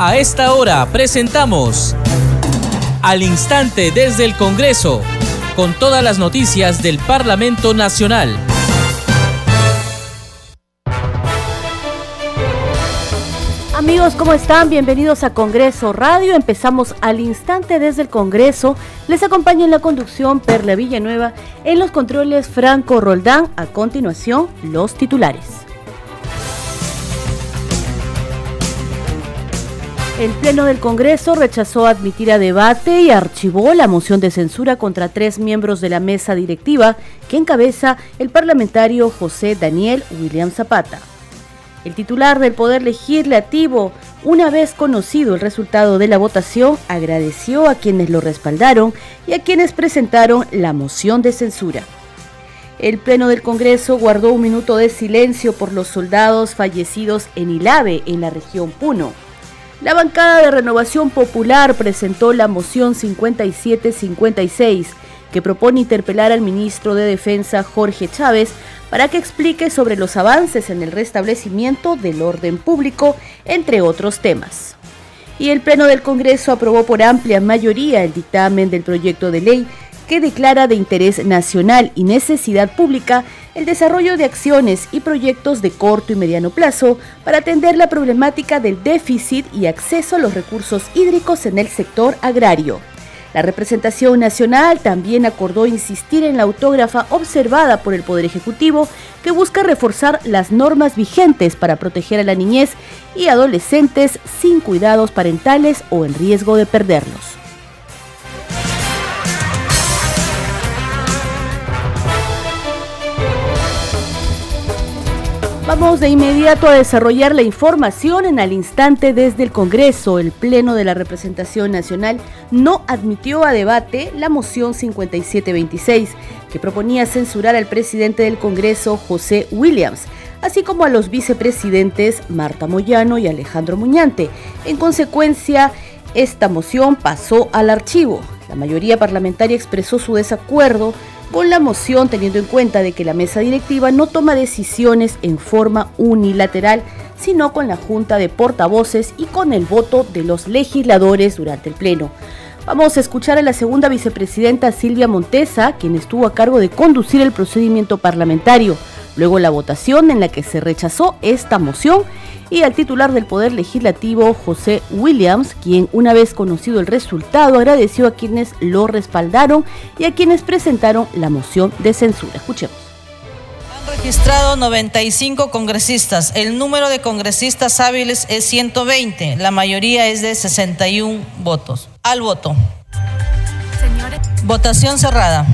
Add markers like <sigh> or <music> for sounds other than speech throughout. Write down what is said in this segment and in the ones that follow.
A esta hora presentamos Al Instante desde el Congreso, con todas las noticias del Parlamento Nacional. Amigos, ¿cómo están? Bienvenidos a Congreso Radio. Empezamos al instante desde el Congreso. Les acompaña en la conducción Perla Villanueva, en los controles Franco Roldán. A continuación, los titulares. El Pleno del Congreso rechazó admitir a debate y archivó la moción de censura contra tres miembros de la mesa directiva que encabeza el parlamentario José Daniel William Zapata. El titular del Poder Legislativo, una vez conocido el resultado de la votación, agradeció a quienes lo respaldaron y a quienes presentaron la moción de censura. El Pleno del Congreso guardó un minuto de silencio por los soldados fallecidos en Ilave, en la región Puno. La bancada de Renovación Popular presentó la moción 5756 que propone interpelar al ministro de Defensa Jorge Chávez para que explique sobre los avances en el restablecimiento del orden público, entre otros temas. Y el Pleno del Congreso aprobó por amplia mayoría el dictamen del proyecto de ley que declara de interés nacional y necesidad pública el desarrollo de acciones y proyectos de corto y mediano plazo para atender la problemática del déficit y acceso a los recursos hídricos en el sector agrario. La representación nacional también acordó insistir en la autógrafa observada por el Poder Ejecutivo que busca reforzar las normas vigentes para proteger a la niñez y adolescentes sin cuidados parentales o en riesgo de perderlos. Vamos de inmediato a desarrollar la información en al instante desde el Congreso. El Pleno de la Representación Nacional no admitió a debate la moción 5726 que proponía censurar al presidente del Congreso, José Williams, así como a los vicepresidentes Marta Moyano y Alejandro Muñante. En consecuencia, esta moción pasó al archivo. La mayoría parlamentaria expresó su desacuerdo con la moción teniendo en cuenta de que la mesa directiva no toma decisiones en forma unilateral, sino con la junta de portavoces y con el voto de los legisladores durante el pleno. Vamos a escuchar a la segunda vicepresidenta Silvia Montesa, quien estuvo a cargo de conducir el procedimiento parlamentario, luego la votación en la que se rechazó esta moción y al titular del Poder Legislativo, José Williams, quien una vez conocido el resultado agradeció a quienes lo respaldaron y a quienes presentaron la moción de censura. Escuchemos. Han registrado 95 congresistas. El número de congresistas hábiles es 120. La mayoría es de 61 votos. Al voto. Señores. Votación cerrada.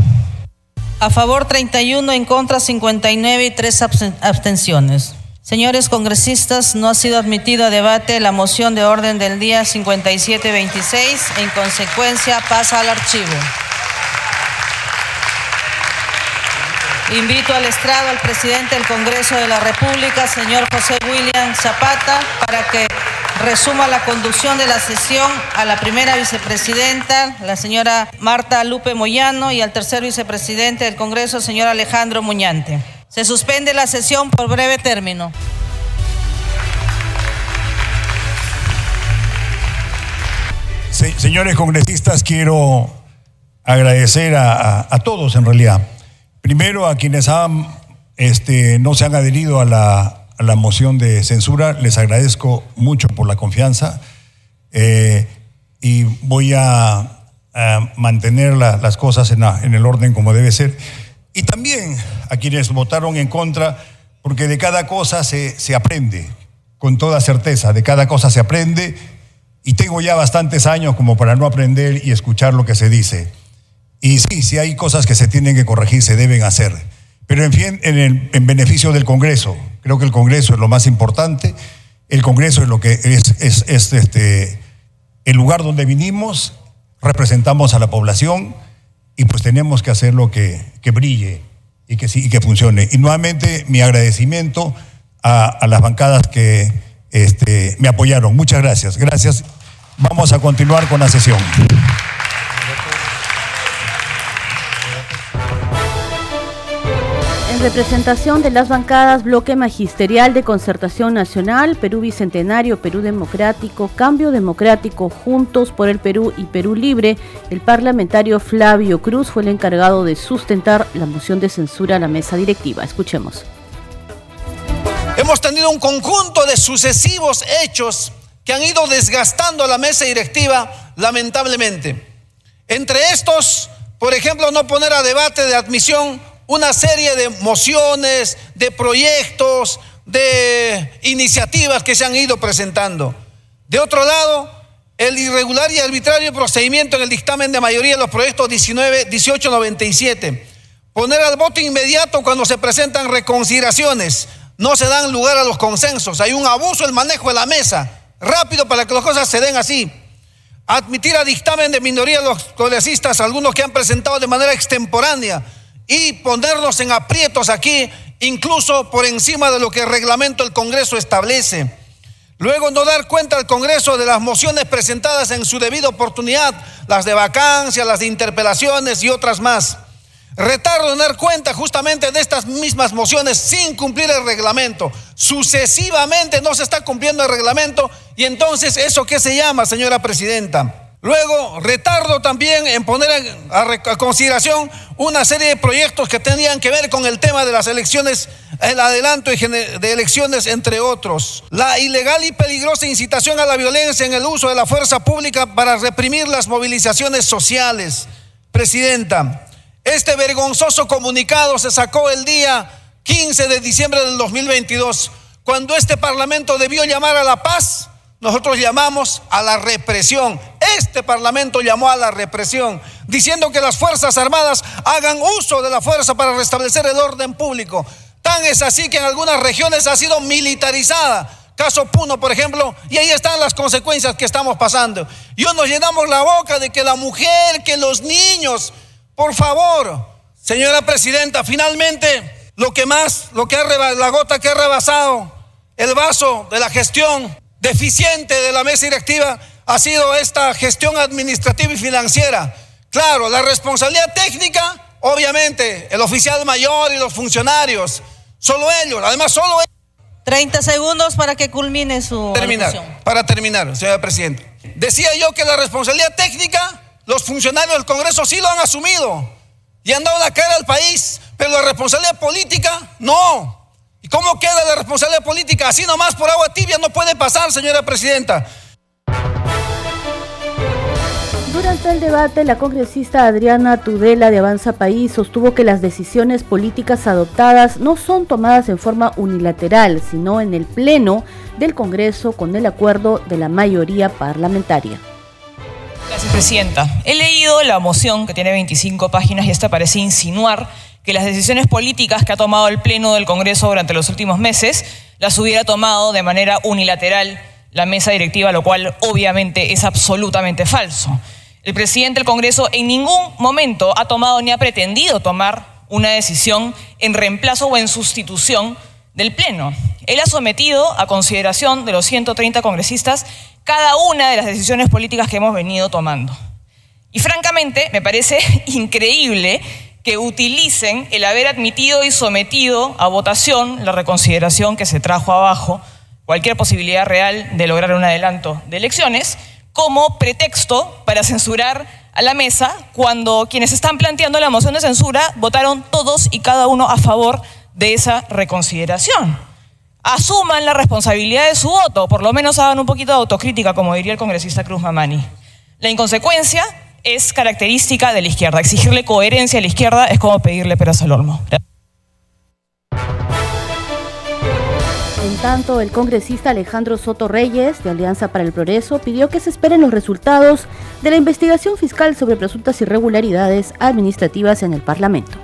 A favor 31, en contra 59 y 3 abstenciones. Señores congresistas, no ha sido admitido a debate la moción de orden del día 5726. En consecuencia, pasa al archivo. Invito al estrado al presidente del Congreso de la República, señor José William Zapata, para que resuma la conducción de la sesión a la primera vicepresidenta, la señora Marta Lupe Moyano, y al tercer vicepresidente del Congreso, señor Alejandro Muñante. Se suspende la sesión por breve término. señores congresistas, quiero agradecer a, todos en realidad. Primero a quienes este, no se han adherido a la, moción de censura, les agradezco mucho por la confianza eh, y voy a, mantener las cosas en, el orden como debe ser y también a quienes votaron en contra, porque de cada cosa se, aprende, con toda certeza, de cada cosa se aprende, y tengo ya bastantes años como para no aprender y escuchar lo que se dice. Y sí, si hay cosas que se tienen que corregir, se deben hacer, pero en, fin, en beneficio del Congreso. Creo que el Congreso es lo más importante, el Congreso es lo que es, es, es este, el lugar donde vinimos, representamos a la población, y pues tenemos que hacer lo que, que brille y que, y que funcione. Y nuevamente mi agradecimiento a, a las bancadas que este, me apoyaron. Muchas gracias. Gracias. Vamos a continuar con la sesión. Representación de las bancadas Bloque Magisterial de Concertación Nacional, Perú Bicentenario, Perú Democrático, Cambio Democrático, Juntos por el Perú y Perú Libre, el parlamentario Flavio Cruz fue el encargado de sustentar la moción de censura a la mesa directiva. Escuchemos. Hemos tenido un conjunto de sucesivos hechos que han ido desgastando a la mesa directiva, lamentablemente. Entre estos, por ejemplo, no poner a debate de admisión una serie de mociones, de proyectos, de iniciativas que se han ido presentando. De otro lado, el irregular y arbitrario procedimiento en el dictamen de mayoría de los proyectos 19, 1897. Poner al voto inmediato cuando se presentan reconsideraciones. No se dan lugar a los consensos. Hay un abuso el manejo de la mesa. Rápido para que las cosas se den así. Admitir a dictamen de minoría los congresistas, algunos que han presentado de manera extemporánea y ponernos en aprietos aquí, incluso por encima de lo que el reglamento del Congreso establece. Luego no dar cuenta al Congreso de las mociones presentadas en su debida oportunidad, las de vacancia, las de interpelaciones y otras más. Retardo en dar cuenta justamente de estas mismas mociones sin cumplir el reglamento. Sucesivamente no se está cumpliendo el reglamento y entonces eso qué se llama, señora presidenta. Luego, retardo también en poner a, consideración una serie de proyectos que tenían que ver con el tema de las elecciones, el adelanto de elecciones, entre otros. La ilegal y peligrosa incitación a la violencia en el uso de la fuerza pública para reprimir las movilizaciones sociales. Presidenta, este vergonzoso comunicado se sacó el día 15 de diciembre del 2022, cuando este Parlamento debió llamar a la paz nosotros llamamos a la represión. Este Parlamento llamó a la represión, diciendo que las Fuerzas Armadas hagan uso de la fuerza para restablecer el orden público. Tan es así que en algunas regiones ha sido militarizada. Caso Puno, por ejemplo, y ahí están las consecuencias que estamos pasando. Y hoy nos llenamos la boca de que la mujer, que los niños, por favor, señora presidenta, finalmente lo que más, lo que ha la gota que ha rebasado el vaso de la gestión deficiente de la mesa directiva ha sido esta gestión administrativa y financiera. Claro, la responsabilidad técnica, obviamente, el oficial mayor y los funcionarios, solo ellos, además solo ellos. 30 segundos para que culmine su terminar, Para terminar, señora Presidenta. Decía yo que la responsabilidad técnica, los funcionarios del Congreso sí lo han asumido y han dado la cara al país, pero la responsabilidad política, no. ¿Y cómo queda la responsabilidad política? Así nomás por agua tibia no puede pasar, señora presidenta. Durante el debate, la congresista Adriana Tudela de Avanza País sostuvo que las decisiones políticas adoptadas no son tomadas en forma unilateral, sino en el Pleno del Congreso con el acuerdo de la mayoría parlamentaria. Gracias, Presidenta. He leído la moción que tiene 25 páginas y esta parece insinuar que las decisiones políticas que ha tomado el Pleno del Congreso durante los últimos meses las hubiera tomado de manera unilateral la mesa directiva, lo cual obviamente es absolutamente falso. El presidente del Congreso en ningún momento ha tomado ni ha pretendido tomar una decisión en reemplazo o en sustitución del Pleno. Él ha sometido a consideración de los 130 congresistas cada una de las decisiones políticas que hemos venido tomando. Y francamente, me parece <laughs> increíble que utilicen el haber admitido y sometido a votación la reconsideración que se trajo abajo, cualquier posibilidad real de lograr un adelanto de elecciones, como pretexto para censurar a la mesa cuando quienes están planteando la moción de censura votaron todos y cada uno a favor de esa reconsideración. Asuman la responsabilidad de su voto, por lo menos hagan un poquito de autocrítica, como diría el congresista Cruz Mamani. La inconsecuencia es característica de la izquierda. Exigirle coherencia a la izquierda es como pedirle peras al olmo. Tanto, el congresista Alejandro Soto Reyes, de Alianza para el Progreso, pidió que se esperen los resultados de la investigación fiscal sobre presuntas irregularidades administrativas en el Parlamento.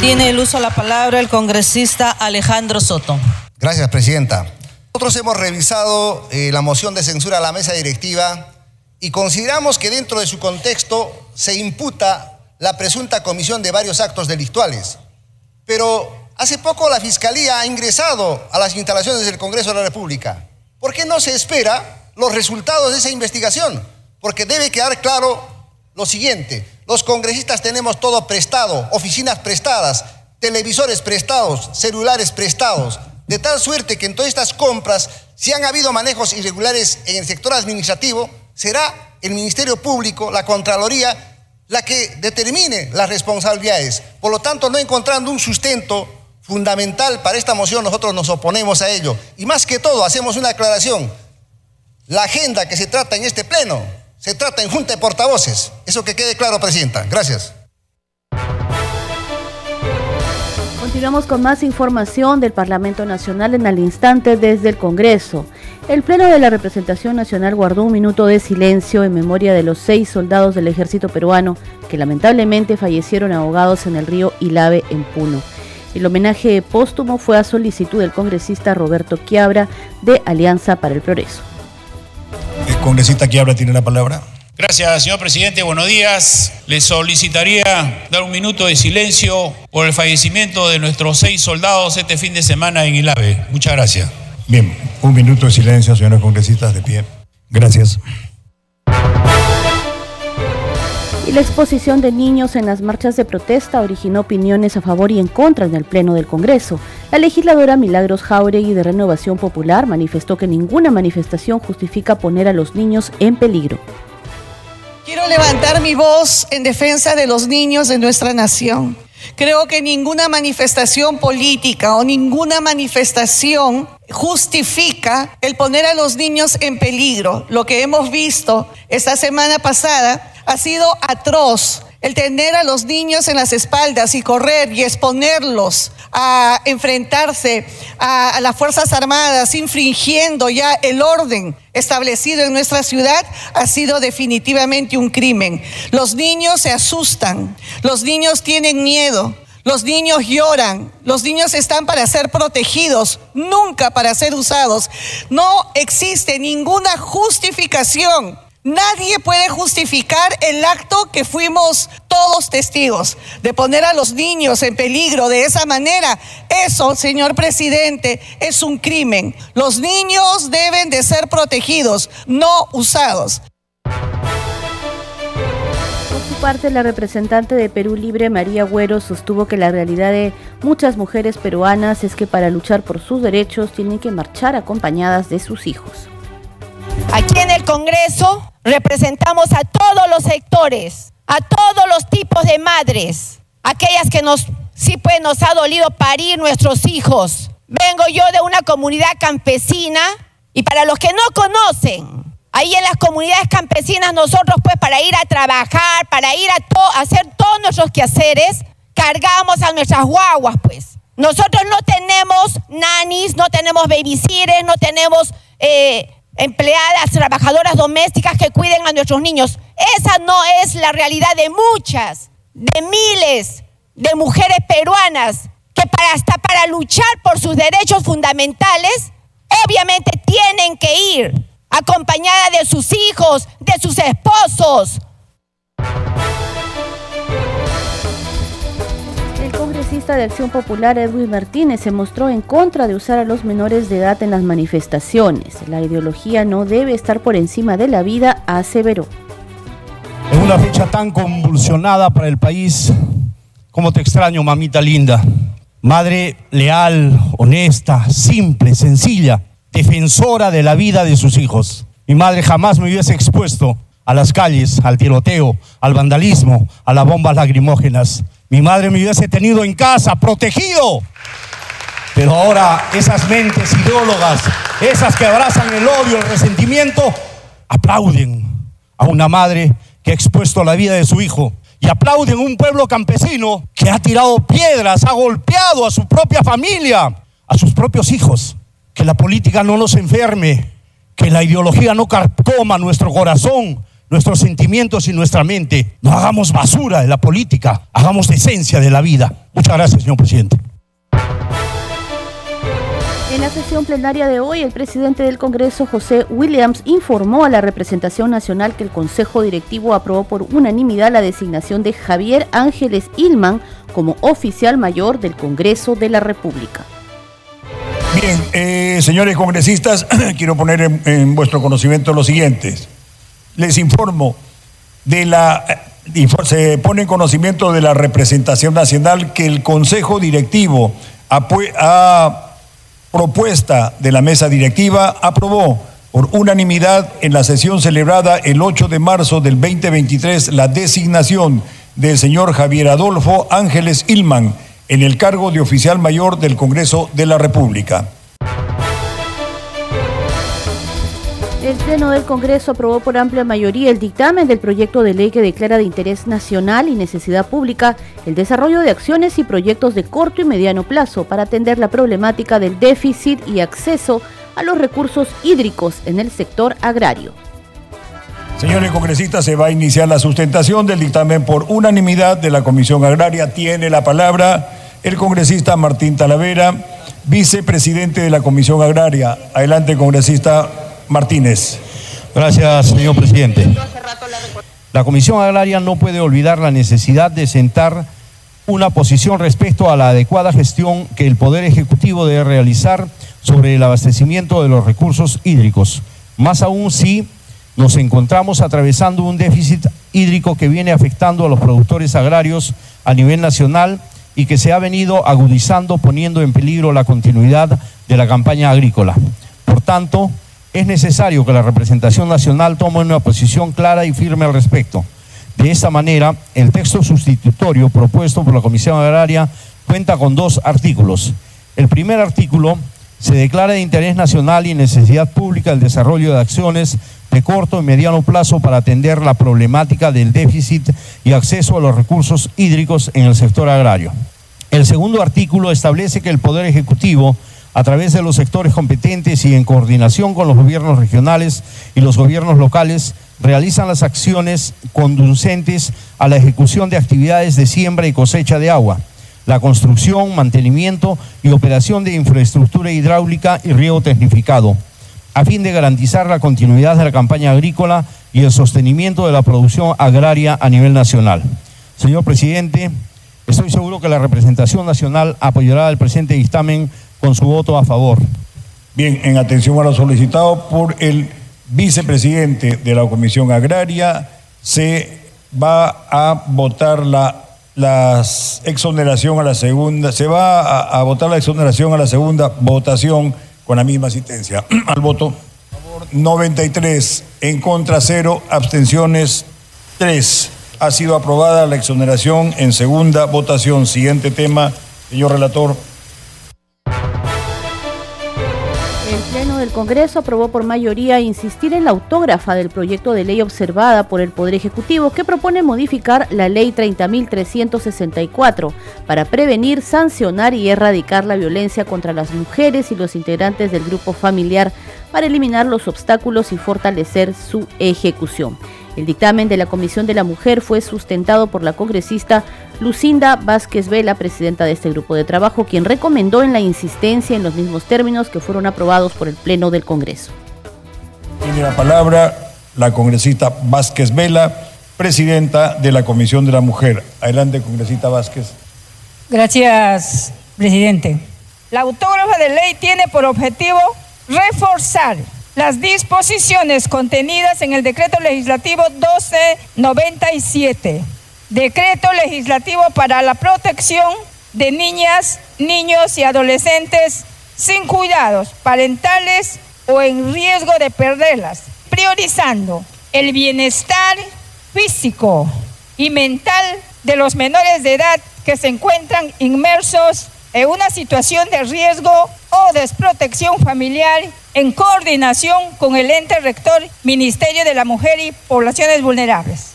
Tiene el uso de la palabra el congresista Alejandro Soto. Gracias, Presidenta. Nosotros hemos revisado eh, la moción de censura a la mesa directiva y consideramos que dentro de su contexto se imputa la presunta comisión de varios actos delictuales. Pero hace poco la Fiscalía ha ingresado a las instalaciones del Congreso de la República. ¿Por qué no se espera los resultados de esa investigación? Porque debe quedar claro lo siguiente. Los congresistas tenemos todo prestado, oficinas prestadas, televisores prestados, celulares prestados, de tal suerte que en todas estas compras, si han habido manejos irregulares en el sector administrativo, será el Ministerio Público, la Contraloría, la que determine las responsabilidades. Por lo tanto, no encontrando un sustento fundamental para esta moción, nosotros nos oponemos a ello. Y más que todo, hacemos una aclaración. La agenda que se trata en este pleno se trata en junta de portavoces. Eso que quede claro, Presidenta. Gracias. Continuamos con más información del Parlamento Nacional en el instante desde el Congreso. El Pleno de la Representación Nacional guardó un minuto de silencio en memoria de los seis soldados del ejército peruano que lamentablemente fallecieron ahogados en el río Ilave en Puno. El homenaje póstumo fue a solicitud del congresista Roberto Quiabra de Alianza para el Progreso. El congresista Quiabra tiene la palabra. Gracias, señor presidente. Buenos días. Le solicitaría dar un minuto de silencio por el fallecimiento de nuestros seis soldados este fin de semana en Ilave. Muchas gracias. Bien, un minuto de silencio, señores congresistas, de pie. Gracias. Y la exposición de niños en las marchas de protesta originó opiniones a favor y en contra en el Pleno del Congreso. La legisladora Milagros Jauregui de Renovación Popular manifestó que ninguna manifestación justifica poner a los niños en peligro. Quiero levantar mi voz en defensa de los niños de nuestra nación. Creo que ninguna manifestación política o ninguna manifestación justifica el poner a los niños en peligro. Lo que hemos visto esta semana pasada ha sido atroz el tener a los niños en las espaldas y correr y exponerlos a enfrentarse a, las Fuerzas Armadas, infringiendo ya el orden establecido en nuestra ciudad, ha sido definitivamente un crimen. Los niños se asustan, los niños tienen miedo. Los niños lloran, los niños están para ser protegidos, nunca para ser usados. No existe ninguna justificación Nadie puede justificar el acto que fuimos todos testigos de poner a los niños en peligro de esa manera. Eso, señor presidente, es un crimen. Los niños deben de ser protegidos, no usados. Por su parte, la representante de Perú Libre, María Güero, sostuvo que la realidad de muchas mujeres peruanas es que para luchar por sus derechos tienen que marchar acompañadas de sus hijos. Aquí en el Congreso representamos a todos los sectores, a todos los tipos de madres, aquellas que nos, sí pues nos ha dolido parir nuestros hijos. Vengo yo de una comunidad campesina y para los que no conocen, ahí en las comunidades campesinas nosotros pues para ir a trabajar, para ir a, hacer todos nuestros quehaceres, cargamos a nuestras guaguas pues. Nosotros no tenemos nanis, no tenemos babysitters, no tenemos eh, empleadas, trabajadoras domésticas que cuiden a nuestros niños. Esa no es la realidad de muchas, de miles de mujeres peruanas que para, hasta para luchar por sus derechos fundamentales, obviamente tienen que ir acompañada de sus hijos, de sus esposos, congresista de Acción Popular Edwin Martínez se mostró en contra de usar a los menores de edad en las manifestaciones. La ideología no debe estar por encima de la vida, aseveró. En una fecha tan convulsionada para el país, como te extraño, mamita linda. Madre leal, honesta, simple, sencilla, defensora de la vida de sus hijos. Mi madre jamás me hubiese expuesto a las calles, al tiroteo, al vandalismo, a las bombas lacrimógenas. Mi madre me hubiese tenido en casa, protegido. Pero ahora esas mentes ideólogas, esas que abrazan el odio, el resentimiento, aplauden a una madre que ha expuesto la vida de su hijo. Y aplauden a un pueblo campesino que ha tirado piedras, ha golpeado a su propia familia, a sus propios hijos. Que la política no nos enferme, que la ideología no carcoma nuestro corazón, nuestros sentimientos y nuestra mente. No hagamos basura de la política, hagamos esencia de la vida. Muchas gracias, señor presidente. En la sesión plenaria de hoy, el presidente del Congreso, José Williams, informó a la representación nacional que el Consejo Directivo aprobó por unanimidad la designación de Javier Ángeles Ilman como oficial mayor del Congreso de la República. Bien, eh, señores congresistas, <clears throat> quiero poner en, en vuestro conocimiento lo siguiente les informo de la se pone en conocimiento de la representación nacional que el Consejo Directivo a propuesta de la mesa directiva aprobó por unanimidad en la sesión celebrada el 8 de marzo del 2023 la designación del señor Javier Adolfo Ángeles Ilman en el cargo de oficial mayor del Congreso de la República. El Pleno del Congreso aprobó por amplia mayoría el dictamen del proyecto de ley que declara de interés nacional y necesidad pública el desarrollo de acciones y proyectos de corto y mediano plazo para atender la problemática del déficit y acceso a los recursos hídricos en el sector agrario. Señores congresistas, se va a iniciar la sustentación del dictamen por unanimidad de la Comisión Agraria. Tiene la palabra el congresista Martín Talavera, vicepresidente de la Comisión Agraria. Adelante, congresista Martínez. Gracias, señor presidente. La Comisión Agraria no puede olvidar la necesidad de sentar una posición respecto a la adecuada gestión que el Poder Ejecutivo debe realizar sobre el abastecimiento de los recursos hídricos. Más aún si nos encontramos atravesando un déficit hídrico que viene afectando a los productores agrarios a nivel nacional y que se ha venido agudizando poniendo en peligro la continuidad de la campaña agrícola. Por tanto, es necesario que la representación nacional tome una posición clara y firme al respecto. De esta manera, el texto sustitutorio propuesto por la Comisión Agraria cuenta con dos artículos. El primer artículo se declara de interés nacional y necesidad pública el desarrollo de acciones de corto y mediano plazo para atender la problemática del déficit y acceso a los recursos hídricos en el sector agrario. El segundo artículo establece que el Poder Ejecutivo a través de los sectores competentes y en coordinación con los gobiernos regionales y los gobiernos locales, realizan las acciones conducentes a la ejecución de actividades de siembra y cosecha de agua, la construcción, mantenimiento y operación de infraestructura hidráulica y riego tecnificado, a fin de garantizar la continuidad de la campaña agrícola y el sostenimiento de la producción agraria a nivel nacional. Señor presidente, estoy seguro que la representación nacional apoyará el presente dictamen con su voto a favor. Bien, en atención a lo solicitado por el vicepresidente de la Comisión Agraria, se va a votar la exoneración a la segunda, se va a, votar la exoneración a la segunda votación con la misma asistencia. <clears throat> Al voto, 93, en contra 0, abstenciones 3. Ha sido aprobada la exoneración en segunda votación. Siguiente tema, señor relator. Congreso aprobó por mayoría insistir en la autógrafa del proyecto de ley observada por el Poder Ejecutivo que propone modificar la Ley 30.364 para prevenir, sancionar y erradicar la violencia contra las mujeres y los integrantes del grupo familiar para eliminar los obstáculos y fortalecer su ejecución. El dictamen de la Comisión de la Mujer fue sustentado por la congresista Lucinda Vázquez Vela, presidenta de este grupo de trabajo, quien recomendó en la insistencia en los mismos términos que fueron aprobados por el Pleno del Congreso. Tiene la palabra la congresista Vázquez Vela, presidenta de la Comisión de la Mujer. Adelante, congresista Vázquez. Gracias, presidente. La autógrafa de ley tiene por objetivo reforzar las disposiciones contenidas en el decreto legislativo 1297, decreto legislativo para la protección de niñas, niños y adolescentes sin cuidados parentales o en riesgo de perderlas, priorizando el bienestar físico y mental de los menores de edad que se encuentran inmersos en una situación de riesgo o desprotección familiar en coordinación con el ente rector Ministerio de la Mujer y Poblaciones Vulnerables.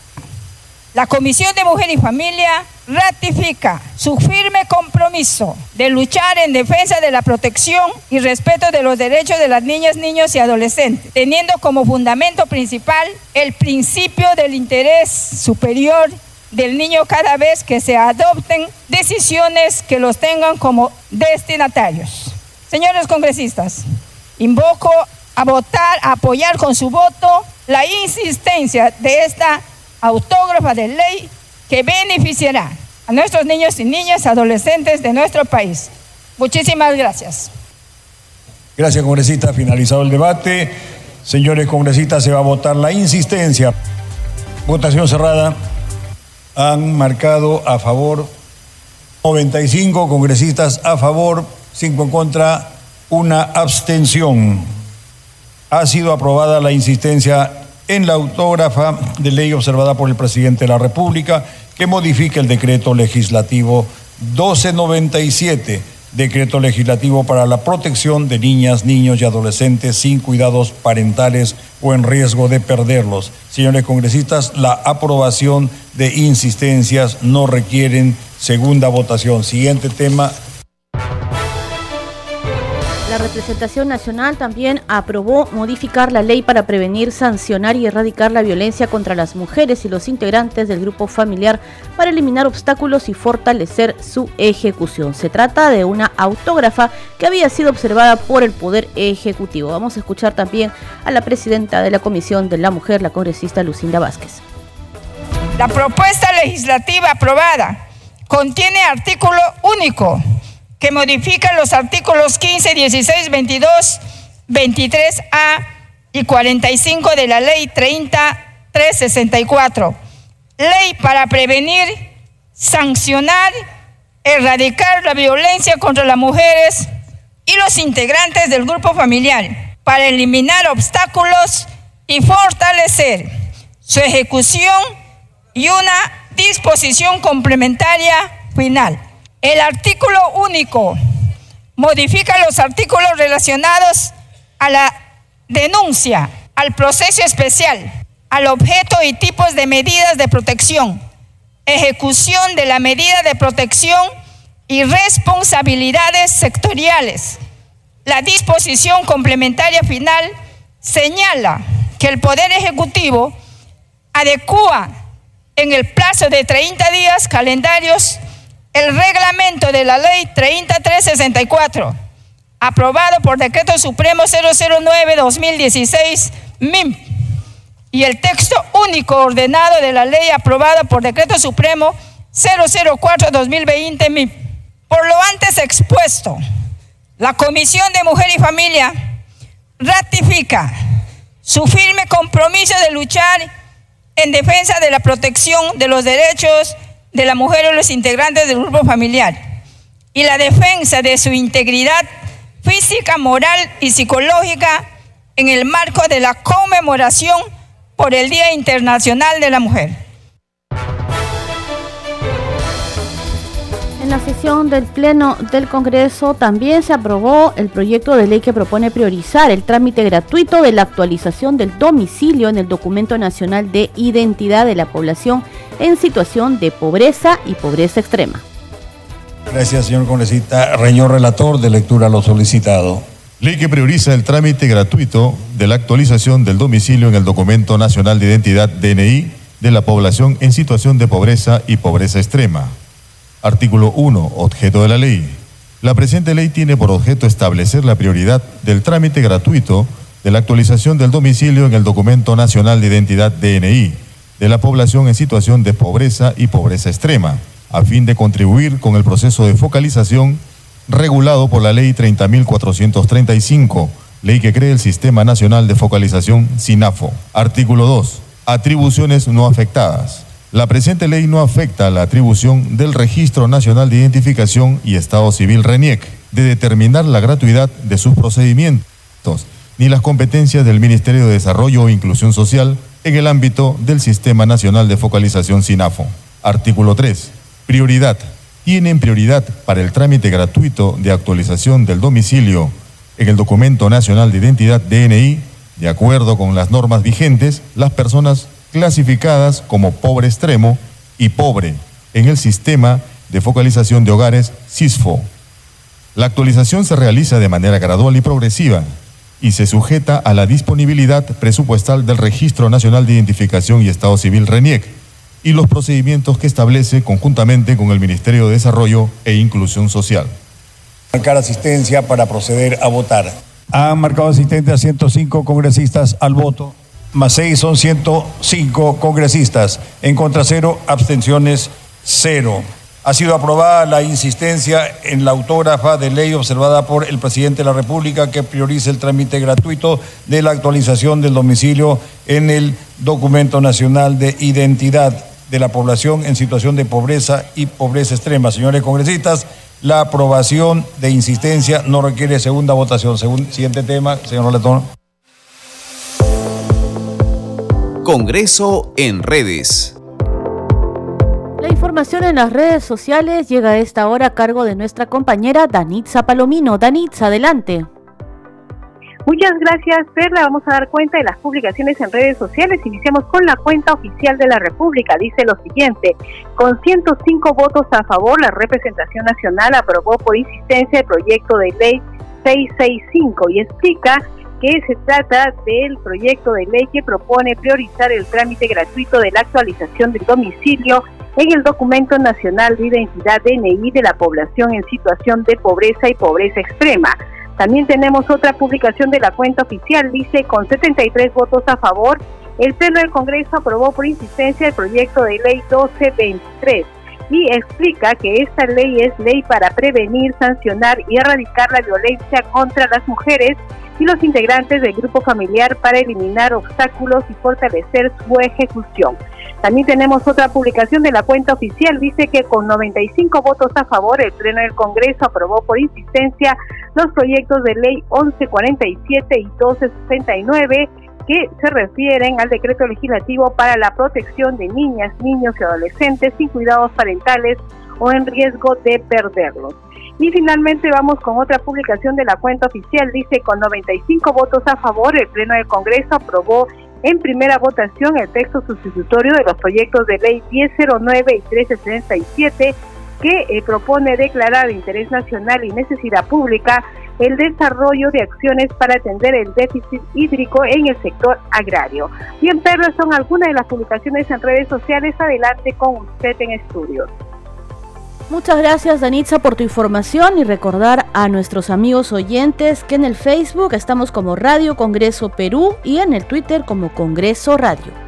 La Comisión de Mujer y Familia ratifica su firme compromiso de luchar en defensa de la protección y respeto de los derechos de las niñas, niños y adolescentes, teniendo como fundamento principal el principio del interés superior del niño cada vez que se adopten decisiones que los tengan como destinatarios. Señores congresistas, invoco a votar, a apoyar con su voto la insistencia de esta autógrafa de ley que beneficiará a nuestros niños y niñas, adolescentes de nuestro país. Muchísimas gracias. Gracias, congresista. Finalizado el debate. Señores congresistas, se va a votar la insistencia. Votación cerrada. Han marcado a favor 95 congresistas a favor, 5 en contra, una abstención. Ha sido aprobada la insistencia en la autógrafa de ley observada por el presidente de la República que modifica el decreto legislativo 1297, decreto legislativo para la protección de niñas, niños y adolescentes sin cuidados parentales o en riesgo de perderlos. Señores congresistas, la aprobación de insistencias no requieren segunda votación. Siguiente tema, La representación nacional también aprobó modificar la ley para prevenir, sancionar y erradicar la violencia contra las mujeres y los integrantes del grupo familiar para eliminar obstáculos y fortalecer su ejecución. Se trata de una autógrafa que había sido observada por el Poder Ejecutivo. Vamos a escuchar también a la presidenta de la Comisión de la Mujer, la congresista Lucinda Vázquez. La propuesta legislativa aprobada contiene artículo único que modifica los artículos 15, 16, 22, 23A y 45 de la Ley 3364. Ley para prevenir, sancionar, erradicar la violencia contra las mujeres y los integrantes del grupo familiar, para eliminar obstáculos y fortalecer su ejecución y una disposición complementaria final. El artículo único modifica los artículos relacionados a la denuncia, al proceso especial, al objeto y tipos de medidas de protección, ejecución de la medida de protección y responsabilidades sectoriales. La disposición complementaria final señala que el Poder Ejecutivo adecua en el plazo de 30 días calendarios el reglamento de la ley 3364, aprobado por decreto supremo 009-2016 MIM, y el texto único ordenado de la ley aprobada por decreto supremo 004-2020 MIM. Por lo antes expuesto, la Comisión de Mujer y Familia ratifica su firme compromiso de luchar en defensa de la protección de los derechos de la mujer o los integrantes del grupo familiar y la defensa de su integridad física, moral y psicológica en el marco de la conmemoración por el Día Internacional de la Mujer. En la sesión del Pleno del Congreso también se aprobó el proyecto de ley que propone priorizar el trámite gratuito de la actualización del domicilio en el Documento Nacional de Identidad de la Población en situación de pobreza y pobreza extrema. Gracias, señor congresista. Reñor relator, de lectura lo solicitado. Ley que prioriza el trámite gratuito de la actualización del domicilio en el Documento Nacional de Identidad DNI de la población en situación de pobreza y pobreza extrema. Artículo 1. Objeto de la ley. La presente ley tiene por objeto establecer la prioridad del trámite gratuito de la actualización del domicilio en el Documento Nacional de Identidad DNI de la población en situación de pobreza y pobreza extrema, a fin de contribuir con el proceso de focalización regulado por la Ley 30.435, ley que crea el Sistema Nacional de Focalización SINAFO. Artículo 2. Atribuciones no afectadas. La presente ley no afecta la atribución del Registro Nacional de Identificación y Estado Civil RENIEC de determinar la gratuidad de sus procedimientos, ni las competencias del Ministerio de Desarrollo o Inclusión Social en el ámbito del Sistema Nacional de Focalización SINAFO. Artículo 3. Prioridad. Tienen prioridad para el trámite gratuito de actualización del domicilio en el Documento Nacional de Identidad DNI, de acuerdo con las normas vigentes, las personas clasificadas como pobre extremo y pobre en el sistema de focalización de hogares SISFO. La actualización se realiza de manera gradual y progresiva y se sujeta a la disponibilidad presupuestal del Registro Nacional de Identificación y Estado Civil RENIEC y los procedimientos que establece conjuntamente con el Ministerio de Desarrollo e Inclusión Social. Marcar asistencia para proceder a votar. Han marcado asistente a 105 congresistas al voto más 6 son 105 congresistas. En contra cero, abstenciones cero. Ha sido aprobada la insistencia en la autógrafa de ley observada por el presidente de la República que prioriza el trámite gratuito de la actualización del domicilio en el documento nacional de identidad de la población en situación de pobreza y pobreza extrema. Señores congresistas, la aprobación de insistencia no requiere segunda votación. siguiente tema, señor Letón. Congreso en redes. La información en las redes sociales llega a esta hora a cargo de nuestra compañera Danitza Palomino. Danitza, adelante. Muchas gracias, Perla. Vamos a dar cuenta de las publicaciones en redes sociales. Iniciamos con la cuenta oficial de la República. Dice lo siguiente, con 105 votos a favor, la representación nacional aprobó por insistencia el proyecto de ley 665 y explica que se trata del proyecto de ley que propone priorizar el trámite gratuito de la actualización del domicilio en el documento nacional de identidad DNI de la población en situación de pobreza y pobreza extrema. También tenemos otra publicación de la cuenta oficial, dice con 73 votos a favor, el Pleno del Congreso aprobó por insistencia el proyecto de ley 1223 y explica que esta ley es ley para prevenir, sancionar y erradicar la violencia contra las mujeres y los integrantes del grupo familiar para eliminar obstáculos y fortalecer su ejecución. También tenemos otra publicación de la cuenta oficial, dice que con 95 votos a favor, el Pleno del Congreso aprobó por insistencia los proyectos de ley 1147 y 1269 que se refieren al decreto legislativo para la protección de niñas, niños y adolescentes sin cuidados parentales o en riesgo de perderlos. Y finalmente vamos con otra publicación de la cuenta oficial. Dice, con 95 votos a favor, el Pleno del Congreso aprobó en primera votación el texto sustitutorio de los proyectos de ley 1009 y 1377 que eh, propone declarar de interés nacional y necesidad pública el desarrollo de acciones para atender el déficit hídrico en el sector agrario. Bien, Pedro, son algunas de las publicaciones en redes sociales. Adelante con usted en estudios. Muchas gracias Danitza por tu información y recordar a nuestros amigos oyentes que en el Facebook estamos como Radio Congreso Perú y en el Twitter como Congreso Radio.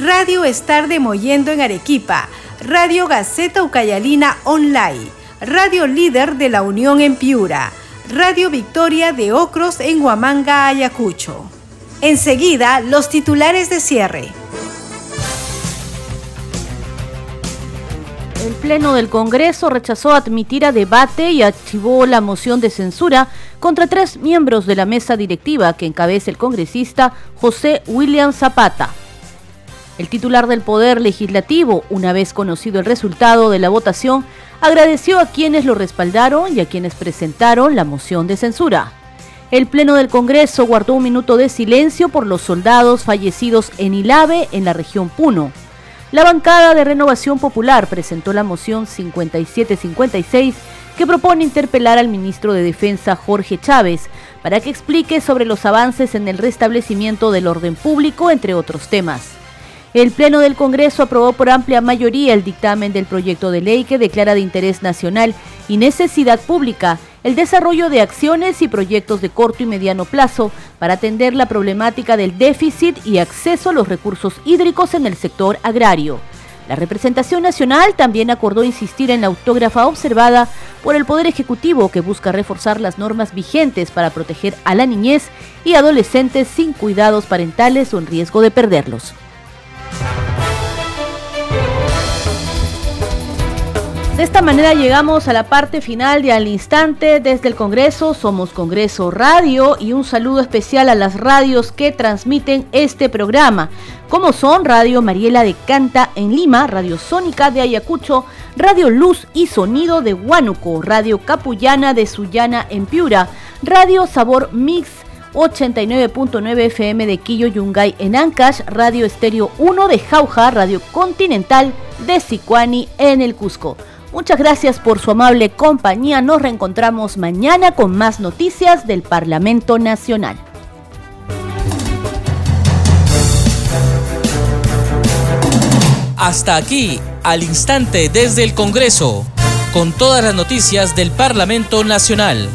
Radio Estar de Moyendo en Arequipa, Radio Gaceta Ucayalina Online, Radio Líder de la Unión en Piura, Radio Victoria de Ocros en Huamanga, Ayacucho. Enseguida, los titulares de cierre. El Pleno del Congreso rechazó admitir a debate y activó la moción de censura contra tres miembros de la mesa directiva que encabeza el congresista José William Zapata. El titular del Poder Legislativo, una vez conocido el resultado de la votación, agradeció a quienes lo respaldaron y a quienes presentaron la moción de censura. El Pleno del Congreso guardó un minuto de silencio por los soldados fallecidos en Ilave, en la región Puno. La bancada de Renovación Popular presentó la moción 5756 que propone interpelar al ministro de Defensa Jorge Chávez para que explique sobre los avances en el restablecimiento del orden público, entre otros temas. El Pleno del Congreso aprobó por amplia mayoría el dictamen del proyecto de ley que declara de interés nacional y necesidad pública el desarrollo de acciones y proyectos de corto y mediano plazo para atender la problemática del déficit y acceso a los recursos hídricos en el sector agrario. La representación nacional también acordó insistir en la autógrafa observada por el Poder Ejecutivo que busca reforzar las normas vigentes para proteger a la niñez y adolescentes sin cuidados parentales o en riesgo de perderlos. De esta manera llegamos a la parte final de Al Instante desde el Congreso. Somos Congreso Radio y un saludo especial a las radios que transmiten este programa, como son Radio Mariela de Canta en Lima, Radio Sónica de Ayacucho, Radio Luz y Sonido de Huánuco, Radio Capullana de Sullana en Piura, Radio Sabor Mix 89.9 FM de Quillo Yungay en Ancash, Radio Estéreo 1 de Jauja, Radio Continental de Sicuani en el Cusco. Muchas gracias por su amable compañía. Nos reencontramos mañana con más noticias del Parlamento Nacional. Hasta aquí, al instante desde el Congreso, con todas las noticias del Parlamento Nacional.